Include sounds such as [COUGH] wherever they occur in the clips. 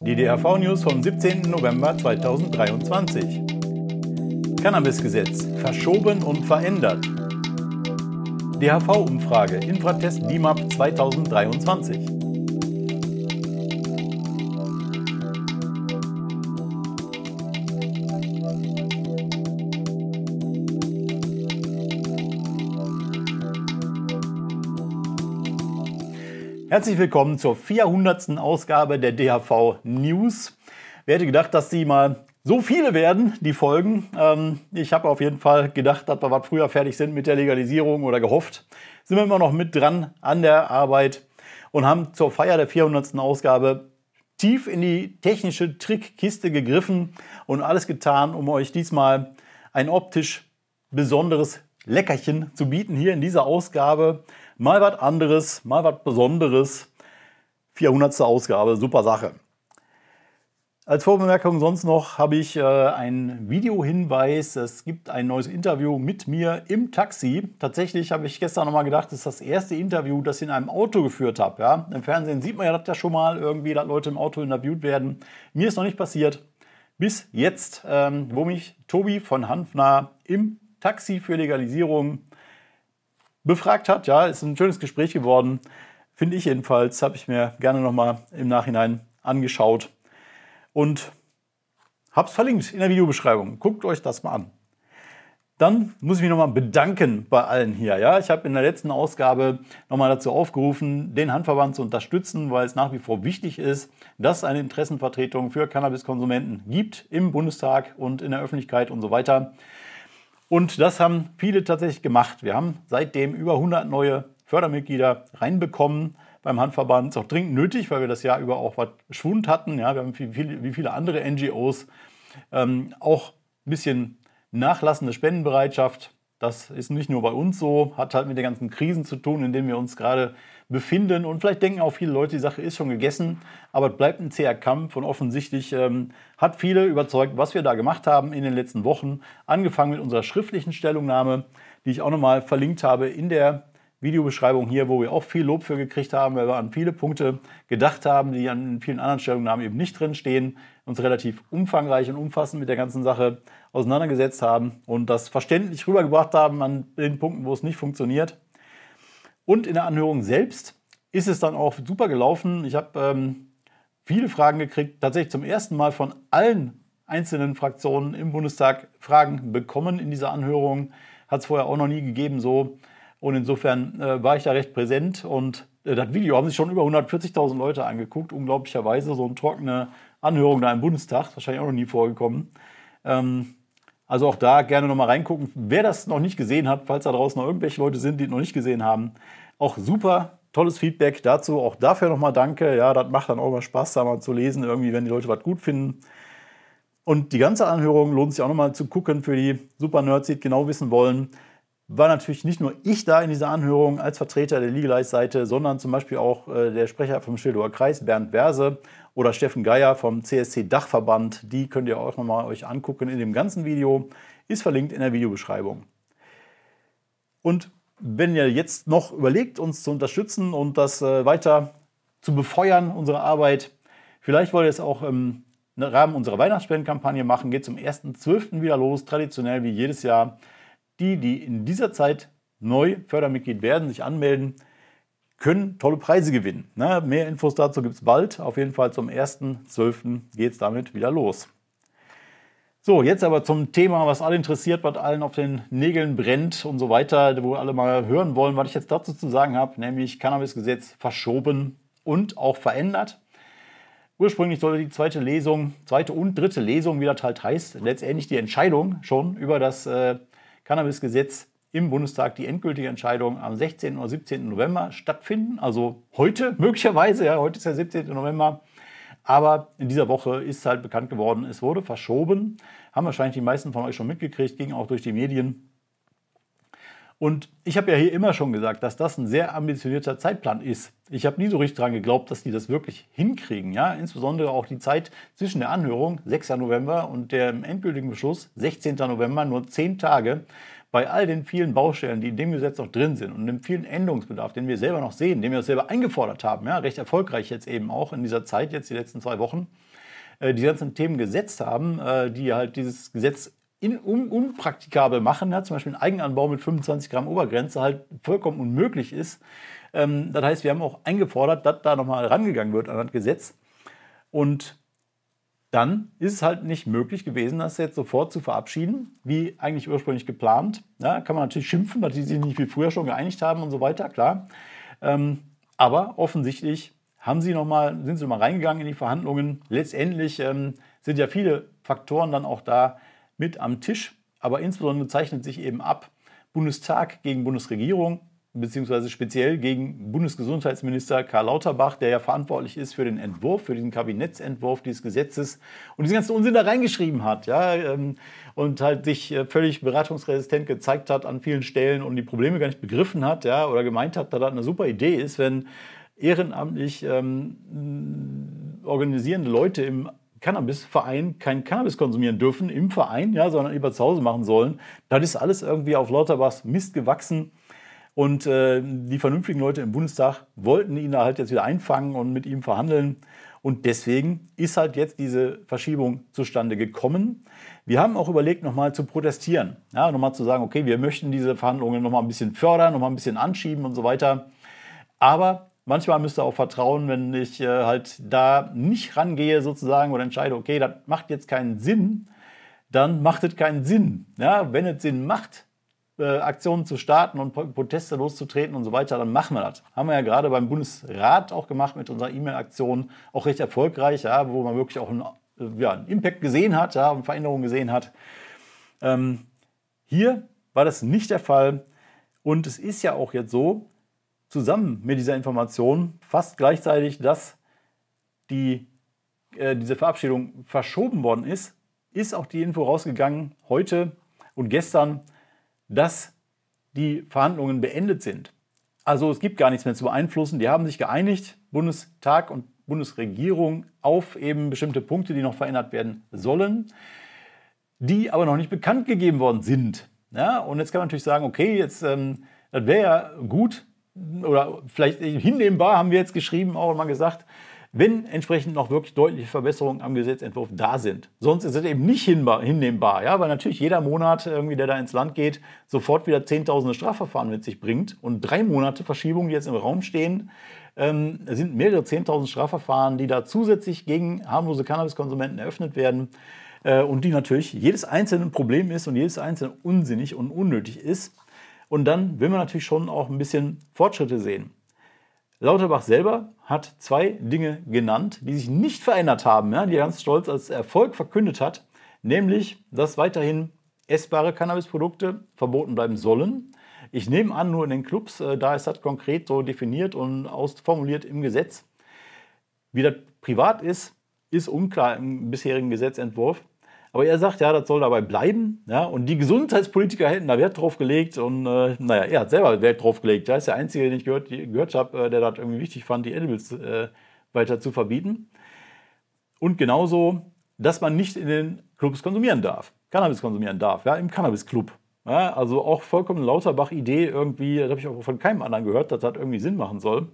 Die DRV-News vom 17. November 2023. Cannabisgesetz verschoben und verändert. DHV-Umfrage Infratest DIMAP 2023. Herzlich willkommen zur 400. Ausgabe der DHV News. Wer hätte gedacht, dass sie mal so viele werden, die Folgen? Ähm, ich habe auf jeden Fall gedacht, dass wir was früher fertig sind mit der Legalisierung oder gehofft. Sind wir immer noch mit dran an der Arbeit und haben zur Feier der 400. Ausgabe tief in die technische Trickkiste gegriffen und alles getan, um euch diesmal ein optisch besonderes Leckerchen zu bieten hier in dieser Ausgabe. Mal was anderes, mal was Besonderes. 400. Ausgabe, super Sache. Als Vorbemerkung sonst noch habe ich äh, einen Videohinweis. Es gibt ein neues Interview mit mir im Taxi. Tatsächlich habe ich gestern nochmal gedacht, das ist das erste Interview, das ich in einem Auto geführt habe. Ja? Im Fernsehen sieht man ja das ja schon mal irgendwie, dass Leute im Auto interviewt werden. Mir ist noch nicht passiert. Bis jetzt, ähm, wo mich Tobi von Hanfner im Taxi für Legalisierung befragt hat. Ja, ist ein schönes Gespräch geworden. Finde ich jedenfalls. Habe ich mir gerne nochmal im Nachhinein angeschaut. Und habe es verlinkt in der Videobeschreibung. Guckt euch das mal an. Dann muss ich mich nochmal bedanken bei allen hier. Ja, ich habe in der letzten Ausgabe nochmal dazu aufgerufen, den Handverband zu unterstützen, weil es nach wie vor wichtig ist, dass es eine Interessenvertretung für Cannabiskonsumenten gibt im Bundestag und in der Öffentlichkeit und so weiter. Und das haben viele tatsächlich gemacht. Wir haben seitdem über 100 neue Fördermitglieder reinbekommen beim Handverband. Ist auch dringend nötig, weil wir das Jahr über auch was Schwund hatten. Ja, wir haben wie viele, wie viele andere NGOs ähm, auch ein bisschen nachlassende Spendenbereitschaft. Das ist nicht nur bei uns so, hat halt mit den ganzen Krisen zu tun, in denen wir uns gerade befinden. Und vielleicht denken auch viele Leute, die Sache ist schon gegessen, aber es bleibt ein zäher Kampf und offensichtlich ähm, hat viele überzeugt, was wir da gemacht haben in den letzten Wochen. Angefangen mit unserer schriftlichen Stellungnahme, die ich auch nochmal verlinkt habe in der Videobeschreibung hier, wo wir auch viel Lob für gekriegt haben, weil wir an viele Punkte gedacht haben, die an vielen anderen Stellungnahmen eben nicht drin stehen, uns relativ umfangreich und umfassend mit der ganzen Sache auseinandergesetzt haben und das verständlich rübergebracht haben an den Punkten, wo es nicht funktioniert. Und in der Anhörung selbst ist es dann auch super gelaufen. Ich habe ähm, viele Fragen gekriegt, tatsächlich zum ersten Mal von allen einzelnen Fraktionen im Bundestag Fragen bekommen in dieser Anhörung. Hat es vorher auch noch nie gegeben so. Und insofern äh, war ich da recht präsent und äh, das Video haben sich schon über 140.000 Leute angeguckt. Unglaublicherweise so eine trockene Anhörung da im Bundestag, wahrscheinlich auch noch nie vorgekommen. Ähm, also auch da gerne nochmal reingucken. Wer das noch nicht gesehen hat, falls da draußen noch irgendwelche Leute sind, die es noch nicht gesehen haben, auch super tolles Feedback dazu. Auch dafür nochmal danke. Ja, das macht dann auch mal Spaß, da mal zu lesen, irgendwie, wenn die Leute was gut finden. Und die ganze Anhörung lohnt sich auch nochmal zu gucken für die Super Nerds, die genau wissen wollen. War natürlich nicht nur ich da in dieser Anhörung als Vertreter der Legalize-Seite, sondern zum Beispiel auch äh, der Sprecher vom Schildower Kreis, Bernd Verse, oder Steffen Geier vom CSC Dachverband. Die könnt ihr auch nochmal euch angucken in dem ganzen Video. Ist verlinkt in der Videobeschreibung. Und wenn ihr jetzt noch überlegt, uns zu unterstützen und das äh, weiter zu befeuern, unsere Arbeit, vielleicht wollt ihr es auch im Rahmen unserer Weihnachtsspendenkampagne machen, geht zum 1.12. wieder los, traditionell wie jedes Jahr. Die, die in dieser Zeit neu Fördermitglied werden, sich anmelden, können tolle Preise gewinnen. Ne? Mehr Infos dazu gibt es bald. Auf jeden Fall zum 1.12. geht es damit wieder los. So, jetzt aber zum Thema, was alle interessiert, was allen auf den Nägeln brennt und so weiter, wo alle mal hören wollen, was ich jetzt dazu zu sagen habe, nämlich Cannabisgesetz verschoben und auch verändert. Ursprünglich sollte die zweite Lesung, zweite und dritte Lesung, wie das halt heißt, letztendlich die Entscheidung schon über das äh, Cannabisgesetz im Bundestag die endgültige Entscheidung am 16. oder 17. November stattfinden. Also heute möglicherweise, ja, heute ist der 17. November. Aber in dieser Woche ist halt bekannt geworden, es wurde verschoben. Haben wahrscheinlich die meisten von euch schon mitgekriegt, ging auch durch die Medien. Und ich habe ja hier immer schon gesagt, dass das ein sehr ambitionierter Zeitplan ist. Ich habe nie so richtig daran geglaubt, dass die das wirklich hinkriegen. Ja? Insbesondere auch die Zeit zwischen der Anhörung, 6. November, und dem endgültigen Beschluss, 16. November, nur zehn Tage bei all den vielen Baustellen, die in dem Gesetz noch drin sind und dem vielen Änderungsbedarf, den wir selber noch sehen, den wir selber eingefordert haben, ja, recht erfolgreich jetzt eben auch in dieser Zeit, jetzt die letzten zwei Wochen, äh, die ganzen Themen gesetzt haben, äh, die halt dieses Gesetz in, un, unpraktikabel machen, ja, zum Beispiel ein Eigenanbau mit 25 Gramm Obergrenze halt vollkommen unmöglich ist. Ähm, das heißt, wir haben auch eingefordert, dass da nochmal rangegangen wird an das Gesetz. Und dann ist es halt nicht möglich gewesen, das jetzt sofort zu verabschieden, wie eigentlich ursprünglich geplant. Ja, kann man natürlich schimpfen, dass die sich nicht wie früher schon geeinigt haben und so weiter, klar. Ähm, aber offensichtlich haben sie noch mal, sind sie nochmal reingegangen in die Verhandlungen. Letztendlich ähm, sind ja viele Faktoren dann auch da mit am Tisch. Aber insbesondere zeichnet sich eben ab Bundestag gegen Bundesregierung beziehungsweise speziell gegen Bundesgesundheitsminister Karl Lauterbach, der ja verantwortlich ist für den Entwurf, für diesen Kabinettsentwurf dieses Gesetzes und diesen ganzen Unsinn da reingeschrieben hat, ja, ähm, und halt sich äh, völlig beratungsresistent gezeigt hat an vielen Stellen und die Probleme gar nicht begriffen hat, ja, oder gemeint hat, dass das eine super Idee ist, wenn ehrenamtlich ähm, organisierende Leute im Cannabisverein kein Cannabis konsumieren dürfen im Verein, ja, sondern lieber zu Hause machen sollen. Das ist alles irgendwie auf Lauterbachs Mist gewachsen. Und äh, die vernünftigen Leute im Bundestag wollten ihn da halt jetzt wieder einfangen und mit ihm verhandeln. Und deswegen ist halt jetzt diese Verschiebung zustande gekommen. Wir haben auch überlegt, nochmal zu protestieren. Ja, nochmal zu sagen, okay, wir möchten diese Verhandlungen nochmal ein bisschen fördern, nochmal ein bisschen anschieben und so weiter. Aber manchmal müsst ihr auch vertrauen, wenn ich äh, halt da nicht rangehe sozusagen oder entscheide, okay, das macht jetzt keinen Sinn, dann macht es keinen Sinn. Ja, wenn es Sinn macht, äh, Aktionen zu starten und Proteste loszutreten und so weiter, dann machen wir das. Haben wir ja gerade beim Bundesrat auch gemacht mit unserer E-Mail-Aktion, auch recht erfolgreich, ja, wo man wirklich auch einen, ja, einen Impact gesehen hat, ja, und Veränderungen gesehen hat. Ähm, hier war das nicht der Fall und es ist ja auch jetzt so, zusammen mit dieser Information fast gleichzeitig, dass die, äh, diese Verabschiedung verschoben worden ist, ist auch die Info rausgegangen heute und gestern, dass die Verhandlungen beendet sind. Also es gibt gar nichts mehr zu beeinflussen. Die haben sich geeinigt, Bundestag und Bundesregierung, auf eben bestimmte Punkte, die noch verändert werden sollen, die aber noch nicht bekannt gegeben worden sind. Ja, und jetzt kann man natürlich sagen, okay, jetzt ähm, das wäre ja gut oder vielleicht hinnehmbar, haben wir jetzt geschrieben, auch mal gesagt, wenn entsprechend noch wirklich deutliche Verbesserungen am Gesetzentwurf da sind. Sonst ist es eben nicht hinnehmbar, ja, weil natürlich jeder Monat, irgendwie, der da ins Land geht, sofort wieder Zehntausende Strafverfahren mit sich bringt. Und drei Monate Verschiebungen, die jetzt im Raum stehen, ähm, sind mehrere Zehntausend Strafverfahren, die da zusätzlich gegen harmlose Cannabiskonsumenten eröffnet werden äh, und die natürlich jedes einzelne Problem ist und jedes einzelne unsinnig und unnötig ist. Und dann will man natürlich schon auch ein bisschen Fortschritte sehen. Lauterbach selber hat zwei Dinge genannt, die sich nicht verändert haben, ja, die er ganz stolz als Erfolg verkündet hat, nämlich, dass weiterhin essbare Cannabisprodukte verboten bleiben sollen. Ich nehme an, nur in den Clubs, äh, da ist das konkret so definiert und ausformuliert im Gesetz. Wie das privat ist, ist unklar im bisherigen Gesetzentwurf. Aber er sagt, ja, das soll dabei bleiben. Ja, und die Gesundheitspolitiker hätten da Wert drauf gelegt. Und äh, naja, er hat selber Wert drauf gelegt. Er ist der Einzige, den ich gehört, gehört habe, äh, der das irgendwie wichtig fand, die Edibles äh, weiter zu verbieten. Und genauso, dass man nicht in den Clubs konsumieren darf. Cannabis konsumieren darf, ja, im Cannabis-Club. Ja, also auch vollkommen Lauterbach-Idee irgendwie, das habe ich auch von keinem anderen gehört, dass das irgendwie Sinn machen soll.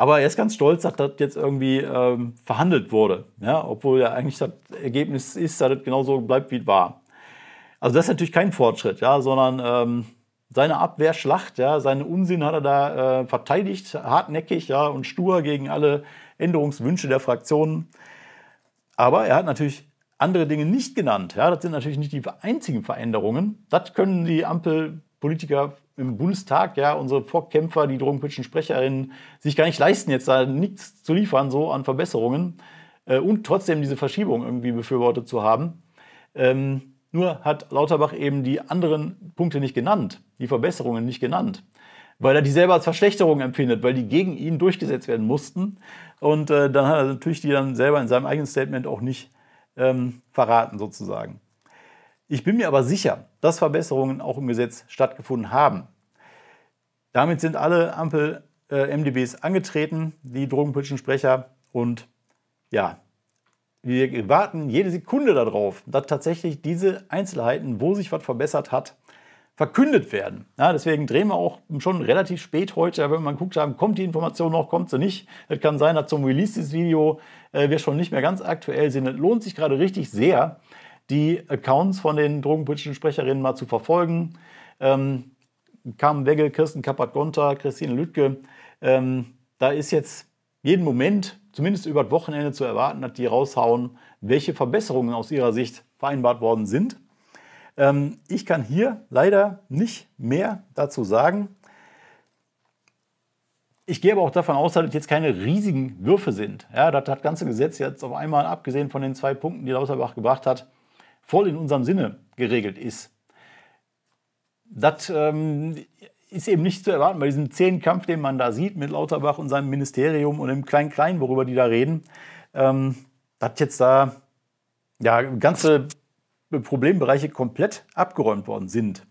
Aber er ist ganz stolz, dass das jetzt irgendwie ähm, verhandelt wurde. Ja, obwohl ja eigentlich das Ergebnis ist, dass das genauso bleibt, wie es war. Also das ist natürlich kein Fortschritt, ja, sondern ähm, seine Abwehrschlacht, ja, seinen Unsinn hat er da äh, verteidigt, hartnäckig ja, und stur gegen alle Änderungswünsche der Fraktionen. Aber er hat natürlich andere Dinge nicht genannt. Ja, das sind natürlich nicht die einzigen Veränderungen. Das können die Ampelpolitiker im Bundestag, ja, unsere Vorkämpfer, die drogenpolitischen Sprecherinnen, sich gar nicht leisten, jetzt da nichts zu liefern, so an Verbesserungen äh, und trotzdem diese Verschiebung irgendwie befürwortet zu haben. Ähm, nur hat Lauterbach eben die anderen Punkte nicht genannt, die Verbesserungen nicht genannt, weil er die selber als Verschlechterung empfindet, weil die gegen ihn durchgesetzt werden mussten. Und äh, dann hat er natürlich die dann selber in seinem eigenen Statement auch nicht ähm, verraten, sozusagen. Ich bin mir aber sicher, dass Verbesserungen auch im Gesetz stattgefunden haben. Damit sind alle Ampel-MDBs äh, angetreten, die drogenpolitischen Sprecher. Und ja, wir warten jede Sekunde darauf, dass tatsächlich diese Einzelheiten, wo sich was verbessert hat, verkündet werden. Ja, deswegen drehen wir auch schon relativ spät heute. Wenn man guckt, haben, kommt die Information noch, kommt sie nicht. Es kann sein, dass zum Release dieses Video äh, wir schon nicht mehr ganz aktuell sind. Es lohnt sich gerade richtig sehr, die Accounts von den drogenpolitischen Sprecherinnen mal zu verfolgen. Ähm, Carmen Wegge, Kirsten Kappert-Gonter, Christine Lüttke. Ähm, da ist jetzt jeden Moment, zumindest über das Wochenende, zu erwarten, dass die raushauen, welche Verbesserungen aus ihrer Sicht vereinbart worden sind. Ähm, ich kann hier leider nicht mehr dazu sagen. Ich gehe aber auch davon aus, dass es jetzt keine riesigen Würfe sind. Ja, dass das ganze Gesetz jetzt auf einmal, abgesehen von den zwei Punkten, die Lauterbach gebracht hat, voll in unserem Sinne geregelt ist. Das ähm, ist eben nicht zu erwarten bei diesem zähen Kampf, den man da sieht mit Lauterbach und seinem Ministerium und dem Klein-Klein, worüber die da reden. Ähm, dass jetzt da ja, ganze Problembereiche komplett abgeräumt worden sind.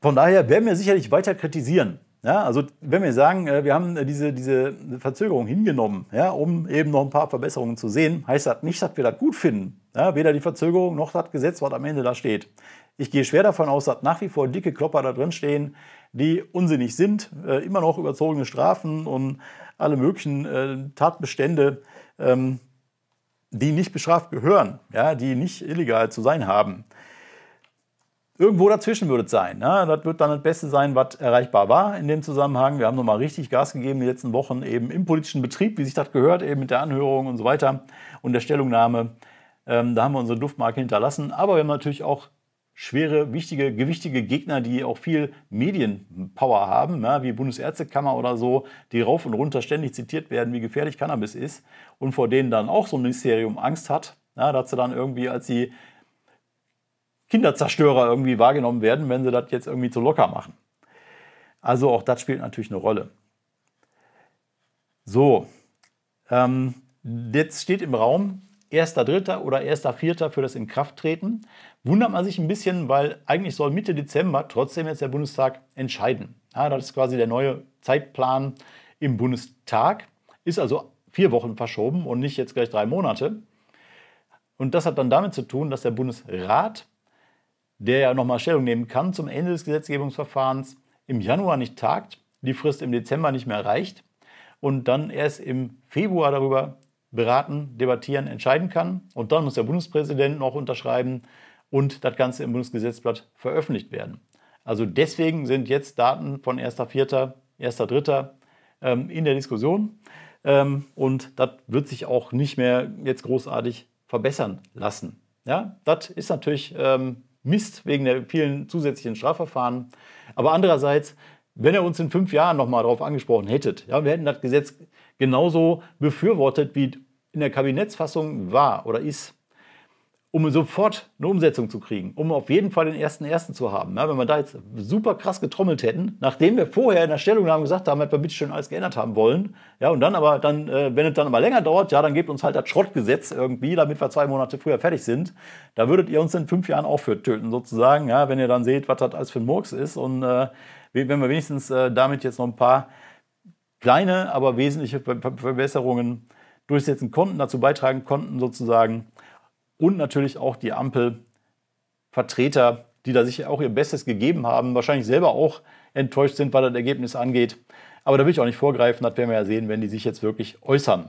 Von daher werden wir sicherlich weiter kritisieren. Ja, also wenn wir sagen, äh, wir haben diese, diese Verzögerung hingenommen, ja, um eben noch ein paar Verbesserungen zu sehen, heißt das nicht, dass wir das gut finden. Ja, weder die Verzögerung noch das Gesetz, was am Ende da steht. Ich gehe schwer davon aus, dass nach wie vor dicke Klopper da drin stehen, die unsinnig sind, äh, immer noch überzogene Strafen und alle möglichen äh, Tatbestände, ähm, die nicht bestraft gehören, ja, die nicht illegal zu sein haben. Irgendwo dazwischen würde es sein. Ne? Das wird dann das Beste sein, was erreichbar war in dem Zusammenhang. Wir haben nochmal richtig Gas gegeben die letzten Wochen eben im politischen Betrieb, wie sich das gehört, eben mit der Anhörung und so weiter und der Stellungnahme. Ähm, da haben wir unsere Duftmarke hinterlassen. Aber wir haben natürlich auch schwere, wichtige, gewichtige Gegner, die auch viel Medienpower haben, ja, wie Bundesärztekammer oder so, die rauf und runter ständig zitiert werden, wie gefährlich Cannabis ist und vor denen dann auch so ein Ministerium Angst hat, ja, dass sie dann irgendwie als die Kinderzerstörer irgendwie wahrgenommen werden, wenn sie das jetzt irgendwie zu locker machen. Also auch das spielt natürlich eine Rolle. So, ähm, jetzt steht im Raum 1.3. oder 1.4. für das Inkrafttreten. Wundert man sich ein bisschen, weil eigentlich soll Mitte Dezember trotzdem jetzt der Bundestag entscheiden. Ja, das ist quasi der neue Zeitplan im Bundestag. Ist also vier Wochen verschoben und nicht jetzt gleich drei Monate. Und das hat dann damit zu tun, dass der Bundesrat, der ja nochmal Stellung nehmen kann zum Ende des Gesetzgebungsverfahrens, im Januar nicht tagt, die Frist im Dezember nicht mehr reicht und dann erst im Februar darüber beraten, debattieren, entscheiden kann. Und dann muss der Bundespräsident noch unterschreiben und das Ganze im Bundesgesetzblatt veröffentlicht werden. Also deswegen sind jetzt Daten von 1.4., 1.3. Ähm, in der Diskussion. Ähm, und das wird sich auch nicht mehr jetzt großartig verbessern lassen. Ja, das ist natürlich ähm, Mist wegen der vielen zusätzlichen Strafverfahren. Aber andererseits, wenn ihr uns in fünf Jahren nochmal darauf angesprochen hättet, ja, wir hätten das Gesetz genauso befürwortet, wie in der Kabinettsfassung war oder ist, um sofort eine Umsetzung zu kriegen, um auf jeden Fall den ersten ersten zu haben. Ja, wenn wir da jetzt super krass getrommelt hätten, nachdem wir vorher in der Stellungnahme gesagt haben, dass wir bitte schön alles geändert haben wollen, ja, und dann aber dann, äh, wenn es dann aber länger dauert, ja, dann gebt uns halt das Schrottgesetz irgendwie, damit wir zwei Monate früher fertig sind. Da würdet ihr uns in fünf Jahren auch für töten, sozusagen, ja, wenn ihr dann seht, was das alles für ein Murks ist. Und äh, wenn wir wenigstens äh, damit jetzt noch ein paar kleine, aber wesentliche Verbesserungen durchsetzen konnten, dazu beitragen konnten sozusagen. Und natürlich auch die Ampelvertreter, die da sicher auch ihr Bestes gegeben haben, wahrscheinlich selber auch enttäuscht sind, was das Ergebnis angeht. Aber da will ich auch nicht vorgreifen, das werden wir ja sehen, wenn die sich jetzt wirklich äußern.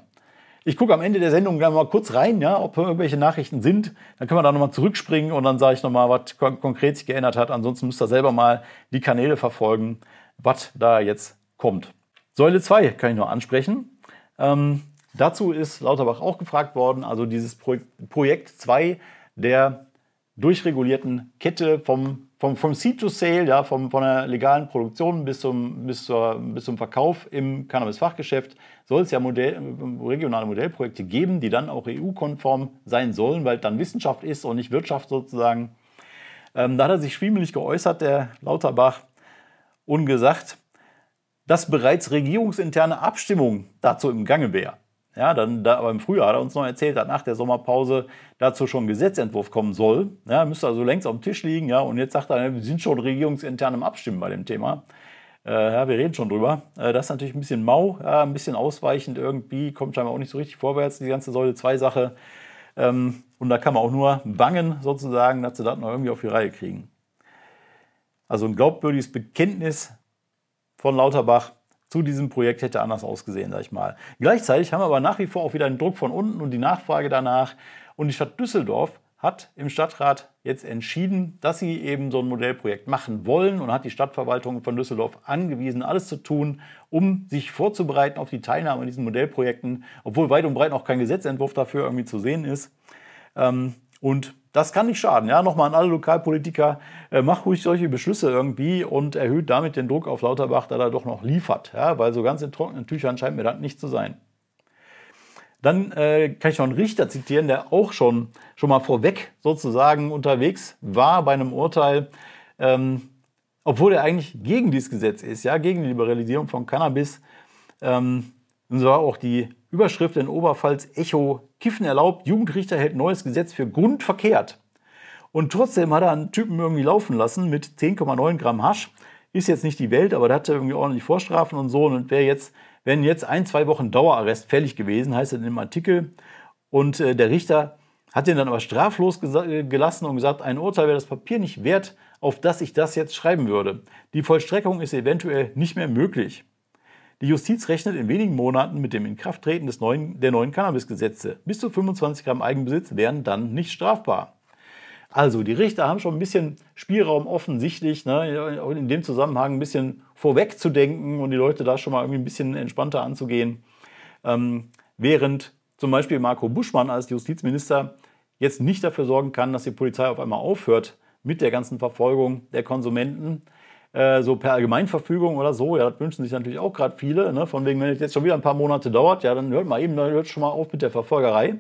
Ich gucke am Ende der Sendung mal kurz rein, ja, ob irgendwelche Nachrichten sind. Dann können wir da nochmal zurückspringen und dann sage ich nochmal, was konkret sich geändert hat. Ansonsten müsst ihr selber mal die Kanäle verfolgen, was da jetzt kommt. Säule 2 kann ich noch ansprechen. Ähm, Dazu ist Lauterbach auch gefragt worden, also dieses Projekt 2 der durchregulierten Kette vom, vom, vom Seed to Sale, ja, vom, von der legalen Produktion bis zum, bis, zur, bis zum Verkauf im Cannabis-Fachgeschäft, soll es ja Modell, regionale Modellprojekte geben, die dann auch EU-konform sein sollen, weil dann Wissenschaft ist und nicht Wirtschaft sozusagen. Ähm, da hat er sich schwiemelig geäußert, der Lauterbach, und gesagt, dass bereits regierungsinterne Abstimmung dazu im Gange wäre. Ja, dann, da, aber im Frühjahr hat er uns noch erzählt, dass nach der Sommerpause dazu schon ein Gesetzentwurf kommen soll. Ja, müsste also längst auf dem Tisch liegen. Ja, und jetzt sagt er, wir sind schon regierungsintern im Abstimmen bei dem Thema. Äh, ja, wir reden schon drüber. Äh, das ist natürlich ein bisschen mau, ja, ein bisschen ausweichend irgendwie, kommt scheinbar auch nicht so richtig vorwärts, die ganze Säule 2-Sache. Ähm, und da kann man auch nur bangen, sozusagen, dass sie das noch irgendwie auf die Reihe kriegen. Also ein glaubwürdiges Bekenntnis von Lauterbach zu diesem Projekt hätte anders ausgesehen, sag ich mal. Gleichzeitig haben wir aber nach wie vor auch wieder den Druck von unten und die Nachfrage danach. Und die Stadt Düsseldorf hat im Stadtrat jetzt entschieden, dass sie eben so ein Modellprojekt machen wollen und hat die Stadtverwaltung von Düsseldorf angewiesen, alles zu tun, um sich vorzubereiten auf die Teilnahme an diesen Modellprojekten, obwohl weit und breit noch kein Gesetzentwurf dafür irgendwie zu sehen ist. Ähm, und das kann nicht schaden. Ja, nochmal an alle Lokalpolitiker, äh, macht ruhig solche Beschlüsse irgendwie und erhöht damit den Druck auf Lauterbach, da er doch noch liefert. Ja, weil so ganz in trockenen Tüchern scheint mir das nicht zu sein. Dann äh, kann ich noch einen Richter zitieren, der auch schon, schon mal vorweg sozusagen unterwegs war bei einem Urteil, ähm, obwohl er eigentlich gegen dieses Gesetz ist, ja, gegen die Liberalisierung von Cannabis. Ähm, und so war auch die Überschrift in Oberpfalz Echo Kiffen erlaubt, Jugendrichter hält neues Gesetz für grundverkehrt. Und trotzdem hat er einen Typen irgendwie laufen lassen mit 10,9 Gramm Hasch. Ist jetzt nicht die Welt, aber der hatte irgendwie ordentlich Vorstrafen und so. Und wäre jetzt, wenn jetzt ein, zwei Wochen Dauerarrest fällig gewesen, heißt es in dem Artikel. Und äh, der Richter hat den dann aber straflos äh, gelassen und gesagt, ein Urteil wäre das Papier nicht wert, auf das ich das jetzt schreiben würde. Die Vollstreckung ist eventuell nicht mehr möglich. Die Justiz rechnet in wenigen Monaten mit dem Inkrafttreten des neuen, der neuen Cannabisgesetze. Bis zu 25 Gramm Eigenbesitz wären dann nicht strafbar. Also, die Richter haben schon ein bisschen Spielraum offensichtlich, ne, in dem Zusammenhang ein bisschen vorwegzudenken und die Leute da schon mal irgendwie ein bisschen entspannter anzugehen. Ähm, während zum Beispiel Marco Buschmann als Justizminister jetzt nicht dafür sorgen kann, dass die Polizei auf einmal aufhört mit der ganzen Verfolgung der Konsumenten, äh, so per Allgemeinverfügung oder so. Ja, das wünschen sich natürlich auch gerade viele. Ne? Von wegen, wenn es jetzt schon wieder ein paar Monate dauert, ja, dann hört mal eben, dann hört schon mal auf mit der Verfolgerei.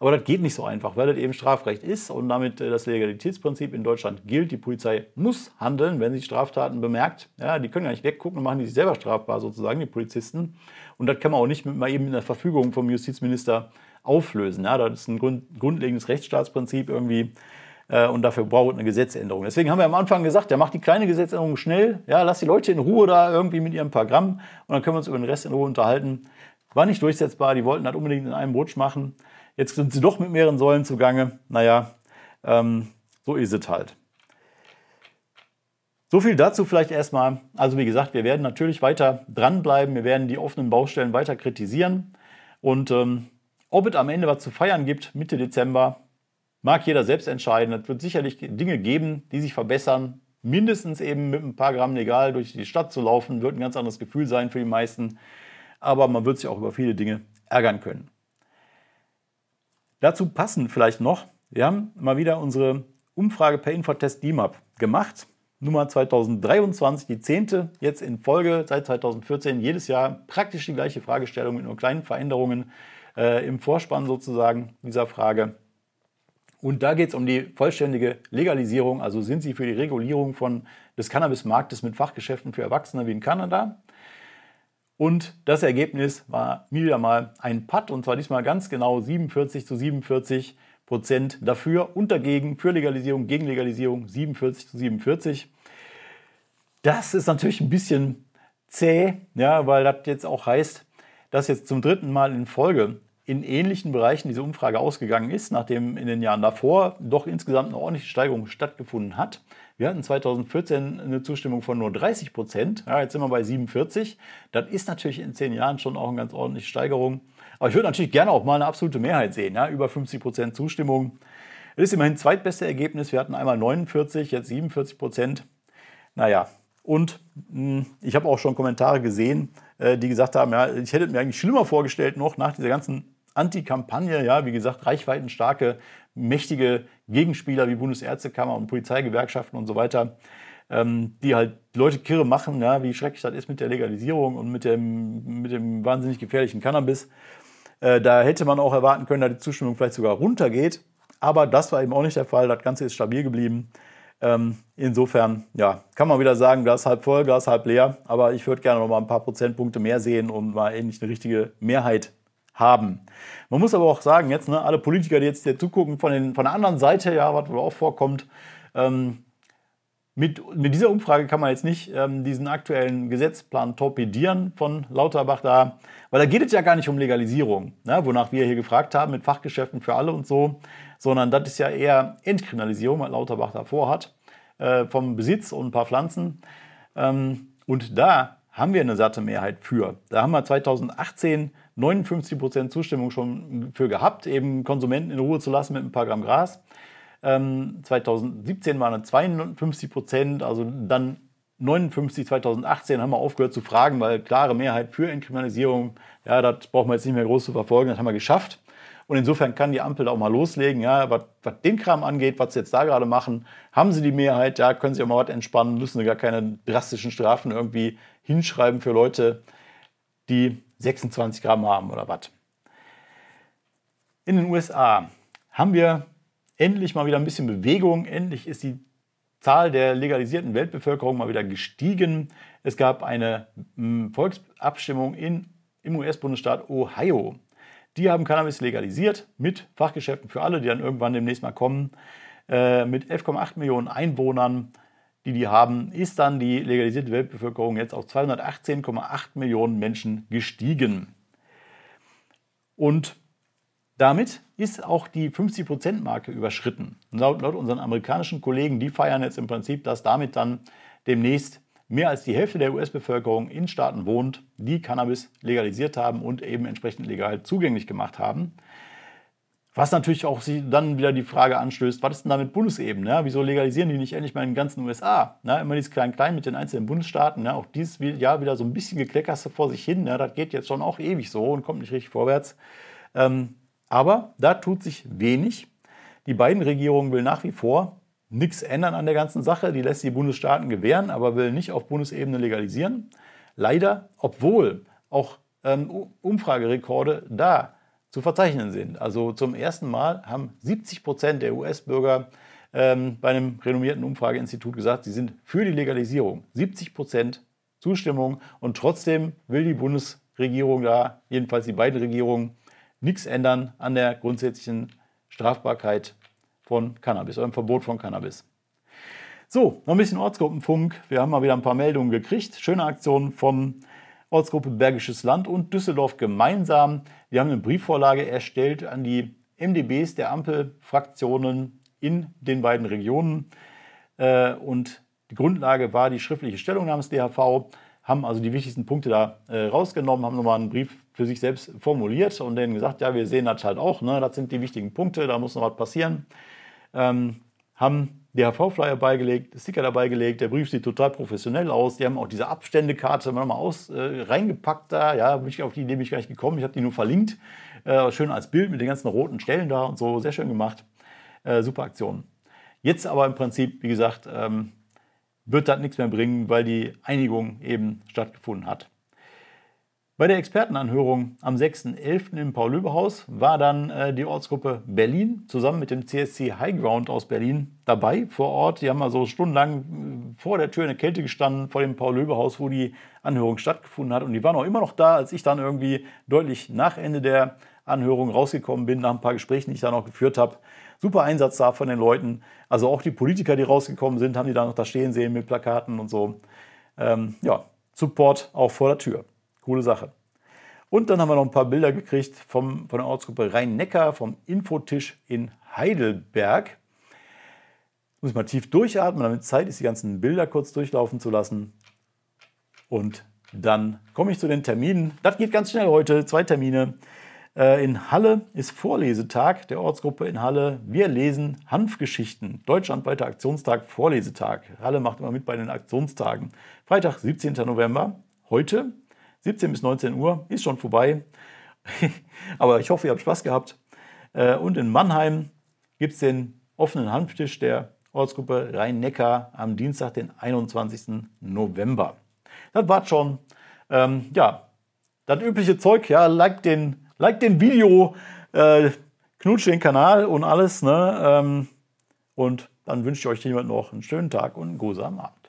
Aber das geht nicht so einfach, weil das eben Strafrecht ist und damit äh, das Legalitätsprinzip in Deutschland gilt. Die Polizei muss handeln, wenn sie Straftaten bemerkt. Ja, die können ja nicht weggucken und machen die sich selber strafbar sozusagen, die Polizisten. Und das kann man auch nicht mit, mal eben in der Verfügung vom Justizminister auflösen. Ja, das ist ein grund, grundlegendes Rechtsstaatsprinzip irgendwie. Äh, und dafür braucht eine Gesetzänderung. Deswegen haben wir am Anfang gesagt, ja, macht die kleine Gesetzänderung schnell, ja, lass die Leute in Ruhe da irgendwie mit ihrem paar Gramm und dann können wir uns über den Rest in Ruhe unterhalten. War nicht durchsetzbar, die wollten das unbedingt in einem Rutsch machen. Jetzt sind sie doch mit mehreren Säulen zugange. Naja, ähm, so ist es halt. So viel dazu vielleicht erstmal. Also wie gesagt, wir werden natürlich weiter dranbleiben. Wir werden die offenen Baustellen weiter kritisieren. Und ähm, ob es am Ende was zu feiern gibt, Mitte Dezember, Mag jeder selbst entscheiden. Es wird sicherlich Dinge geben, die sich verbessern. Mindestens eben mit ein paar Gramm legal durch die Stadt zu laufen, wird ein ganz anderes Gefühl sein für die meisten. Aber man wird sich auch über viele Dinge ärgern können. Dazu passen vielleicht noch, wir haben mal wieder unsere Umfrage per Infotest DIMAP gemacht. Nummer 2023, die zehnte jetzt in Folge seit 2014. Jedes Jahr praktisch die gleiche Fragestellung mit nur kleinen Veränderungen äh, im Vorspann sozusagen dieser Frage. Und da geht es um die vollständige Legalisierung, also sind sie für die Regulierung von, des Cannabismarktes mit Fachgeschäften für Erwachsene wie in Kanada. Und das Ergebnis war wieder mal ein Patt, und zwar diesmal ganz genau 47 zu 47 Prozent dafür und dagegen, für Legalisierung, gegen Legalisierung 47 zu 47. Das ist natürlich ein bisschen zäh, ja, weil das jetzt auch heißt, dass jetzt zum dritten Mal in Folge in ähnlichen Bereichen diese Umfrage ausgegangen ist, nachdem in den Jahren davor doch insgesamt eine ordentliche Steigerung stattgefunden hat. Wir hatten 2014 eine Zustimmung von nur 30 Prozent. Ja, jetzt sind wir bei 47. Das ist natürlich in zehn Jahren schon auch eine ganz ordentliche Steigerung. Aber ich würde natürlich gerne auch mal eine absolute Mehrheit sehen. Ja, über 50 Prozent Zustimmung. Das ist immerhin zweitbeste Ergebnis. Wir hatten einmal 49, jetzt 47 Prozent. Naja, und mh, hm, ich habe auch schon Kommentare gesehen, äh, die gesagt haben, ja, ich hätte mir eigentlich schlimmer vorgestellt noch nach dieser ganzen Anti-Kampagne, ja, wie gesagt, reichweitenstarke, mächtige Gegenspieler wie Bundesärztekammer und Polizeigewerkschaften und so weiter, ähm, die halt Leute kirre machen, ja, wie schrecklich das ist mit der Legalisierung und mit dem, mit dem wahnsinnig gefährlichen Cannabis. Äh, da hätte man auch erwarten können, dass die Zustimmung vielleicht sogar runtergeht. Aber das war eben auch nicht der Fall. Das Ganze ist stabil geblieben. Ähm, insofern, ja, kann man wieder sagen, Glas halb voll, Glas halb leer. Aber ich würde gerne noch mal ein paar Prozentpunkte mehr sehen, um mal endlich eine richtige Mehrheit haben. Man muss aber auch sagen, jetzt, ne, alle Politiker, die jetzt hier zugucken, von, den, von der anderen Seite, ja, was wohl auch vorkommt, ähm, mit, mit dieser Umfrage kann man jetzt nicht ähm, diesen aktuellen Gesetzplan torpedieren von Lauterbach da, weil da geht es ja gar nicht um Legalisierung, ne, wonach wir hier gefragt haben mit Fachgeschäften für alle und so, sondern das ist ja eher Entkriminalisierung, was Lauterbach da vorhat, äh, vom Besitz und ein paar Pflanzen. Ähm, und da haben wir eine satte Mehrheit für. Da haben wir 2018 59% Zustimmung schon für gehabt, eben Konsumenten in Ruhe zu lassen mit ein paar Gramm Gras. Ähm, 2017 waren es 52 Prozent, also dann 59, 2018 haben wir aufgehört zu fragen, weil klare Mehrheit für Entkriminalisierung, ja, das brauchen wir jetzt nicht mehr groß zu verfolgen, das haben wir geschafft. Und insofern kann die Ampel da auch mal loslegen, ja, was, was den Kram angeht, was sie jetzt da gerade machen, haben sie die Mehrheit, ja, können sie auch mal was entspannen, müssen sie gar keine drastischen Strafen irgendwie hinschreiben für Leute, die 26 Gramm haben oder was. In den USA haben wir endlich mal wieder ein bisschen Bewegung. Endlich ist die Zahl der legalisierten Weltbevölkerung mal wieder gestiegen. Es gab eine hm, Volksabstimmung in, im US-Bundesstaat Ohio. Die haben Cannabis legalisiert mit Fachgeschäften für alle, die dann irgendwann demnächst mal kommen. Äh, mit 11,8 Millionen Einwohnern, die die haben, ist dann die legalisierte Weltbevölkerung jetzt auf 218,8 Millionen Menschen gestiegen. Und damit ist auch die 50%-Marke überschritten. Laut, laut, unseren amerikanischen Kollegen, die feiern jetzt im Prinzip, dass damit dann demnächst mehr als die Hälfte der US-Bevölkerung in Staaten wohnt, die Cannabis legalisiert haben und eben entsprechend legal zugänglich gemacht haben. Was natürlich auch dann wieder die Frage anstößt, was ist denn da mit Bundesebene? Ja? Wieso legalisieren die nicht endlich mal in den ganzen USA? Ja, immer dieses Klein-Klein mit den einzelnen Bundesstaaten. Ja? Auch dieses Jahr wieder so ein bisschen gekleckerste vor sich hin. Das geht jetzt schon auch ewig so und kommt nicht richtig vorwärts. Ähm, aber da tut sich wenig. Die beiden Regierungen will nach wie vor nichts ändern an der ganzen Sache. Die lässt die Bundesstaaten gewähren, aber will nicht auf Bundesebene legalisieren. Leider, obwohl auch ähm, Umfragerekorde da zu verzeichnen sind. Also zum ersten Mal haben 70 Prozent der US-Bürger ähm, bei einem renommierten Umfrageinstitut gesagt, sie sind für die Legalisierung. 70 Prozent Zustimmung und trotzdem will die Bundesregierung da, jedenfalls die beiden Regierungen, nichts ändern an der grundsätzlichen Strafbarkeit von Cannabis oder im Verbot von Cannabis. So, noch ein bisschen Ortsgruppenfunk. Wir haben mal wieder ein paar Meldungen gekriegt. Schöne Aktion von Ortsgruppe Bergisches Land und Düsseldorf gemeinsam. Wir haben eine Briefvorlage erstellt an die MDBs der Ampelfraktionen in den beiden Regionen. Äh, und die Grundlage war die schriftliche Stellungnahme des DHV haben also die wichtigsten Punkte da äh, rausgenommen, haben nochmal einen Brief für sich selbst formuliert und denen gesagt, ja, wir sehen das halt auch, ne? das sind die wichtigen Punkte, da muss noch was passieren. Ähm, haben DHV-Flyer beigelegt, Sticker dabei gelegt, der Brief sieht total professionell aus, die haben auch diese Abständekarte nochmal aus, äh, reingepackt da, ja, bin ich auf die Idee bin ich gar nicht gekommen, ich habe die nur verlinkt, äh, schön als Bild mit den ganzen roten Stellen da und so, sehr schön gemacht, äh, super Aktion. Jetzt aber im Prinzip, wie gesagt, ähm, wird das nichts mehr bringen, weil die Einigung eben stattgefunden hat. Bei der Expertenanhörung am 6.11. im Paul-Löbe-Haus war dann äh, die Ortsgruppe Berlin zusammen mit dem CSC Highground aus Berlin dabei vor Ort. Die haben also stundenlang äh, vor der Tür in der Kälte gestanden, vor dem Paul-Löbe-Haus, wo die Anhörung stattgefunden hat. Und die waren auch immer noch da, als ich dann irgendwie deutlich nach Ende der Anhörung rausgekommen bin, nach ein paar Gesprächen, die ich dann auch geführt habe super Einsatz da von den Leuten. Also auch die Politiker, die rausgekommen sind, haben die da noch da stehen sehen mit Plakaten und so. Ähm, ja, Support auch vor der Tür. Coole Sache. Und dann haben wir noch ein paar Bilder gekriegt vom, von der Ortsgruppe Rhein-Neckar, vom Infotisch in Heidelberg. Muss mal tief durchatmen, damit Zeit ist, die ganzen Bilder kurz durchlaufen zu lassen. Und dann komme ich zu den Terminen. Das geht ganz schnell heute. Zwei Termine. Äh, in Halle ist Vorlesetag der Ortsgruppe in Halle. Wir lesen Hanfgeschichten. Deutschlandweiter Aktionstag, Vorlesetag. Halle macht immer mit bei den Aktionstagen. Freitag, 17. November. Heute, 17 bis 19 Uhr, ist schon vorbei. [LAUGHS] Aber ich hoffe, ihr habt Spaß gehabt. Äh, und in Mannheim gibt es den offenen Hanftisch der Ortsgruppe Rhein-Neckar am Dienstag, den 21. November. Das war's schon. Ähm, ja, das übliche Zeug, ja, like den like den Video, äh, knutscht den Kanal und alles. Ne? Ähm, und dann wünsche ich euch jemand noch einen schönen Tag und einen grusamen Abend.